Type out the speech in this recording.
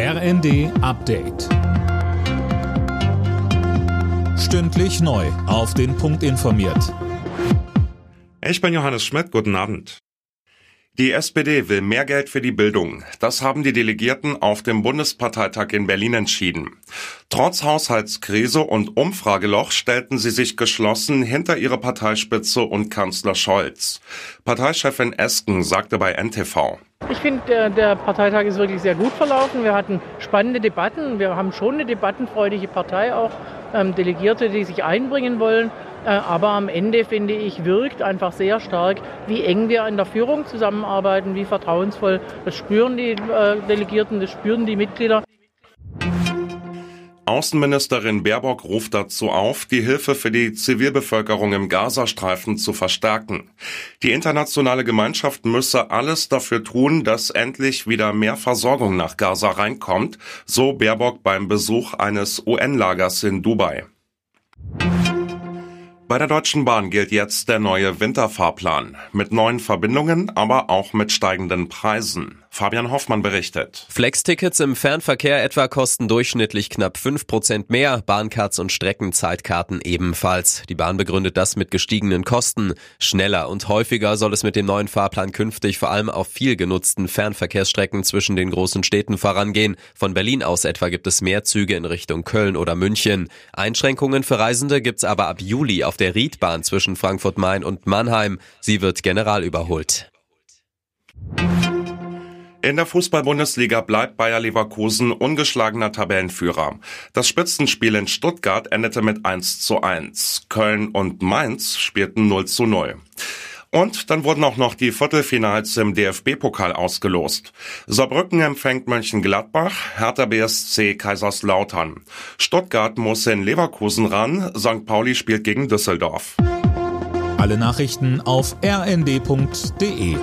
RND Update. Stündlich neu. Auf den Punkt informiert. Ich bin Johannes Schmidt. Guten Abend. Die SPD will mehr Geld für die Bildung. Das haben die Delegierten auf dem Bundesparteitag in Berlin entschieden. Trotz Haushaltskrise und Umfrageloch stellten sie sich geschlossen hinter ihre Parteispitze und Kanzler Scholz. Parteichefin Esken sagte bei NTV. Ich finde, der, der, Parteitag ist wirklich sehr gut verlaufen. Wir hatten spannende Debatten. Wir haben schon eine debattenfreudige Partei, auch ähm, Delegierte, die sich einbringen wollen. Äh, aber am Ende, finde ich, wirkt einfach sehr stark, wie eng wir in der Führung zusammenarbeiten, wie vertrauensvoll. Das spüren die äh, Delegierten, das spüren die Mitglieder. Außenministerin Baerbock ruft dazu auf, die Hilfe für die Zivilbevölkerung im Gazastreifen zu verstärken. Die internationale Gemeinschaft müsse alles dafür tun, dass endlich wieder mehr Versorgung nach Gaza reinkommt, so Baerbock beim Besuch eines UN-Lagers in Dubai. Bei der Deutschen Bahn gilt jetzt der neue Winterfahrplan. Mit neuen Verbindungen, aber auch mit steigenden Preisen. Fabian Hoffmann berichtet. Flex-Tickets im Fernverkehr etwa kosten durchschnittlich knapp 5% mehr, Bahncards und Streckenzeitkarten ebenfalls. Die Bahn begründet das mit gestiegenen Kosten. Schneller und häufiger soll es mit dem neuen Fahrplan künftig vor allem auf viel genutzten Fernverkehrsstrecken zwischen den großen Städten vorangehen. Von Berlin aus etwa gibt es mehr Züge in Richtung Köln oder München. Einschränkungen für Reisende gibt's aber ab Juli auf der Riedbahn zwischen Frankfurt-Main und Mannheim. Sie wird general überholt. In der Fußball-Bundesliga bleibt Bayer Leverkusen ungeschlagener Tabellenführer. Das Spitzenspiel in Stuttgart endete mit 1 zu 1. Köln und Mainz spielten 0 zu 0. Und dann wurden auch noch die Viertelfinals im DFB-Pokal ausgelost. Saarbrücken empfängt Mönchengladbach, Hertha BSC Kaiserslautern. Stuttgart muss in Leverkusen ran, St. Pauli spielt gegen Düsseldorf. Alle Nachrichten auf rnd.de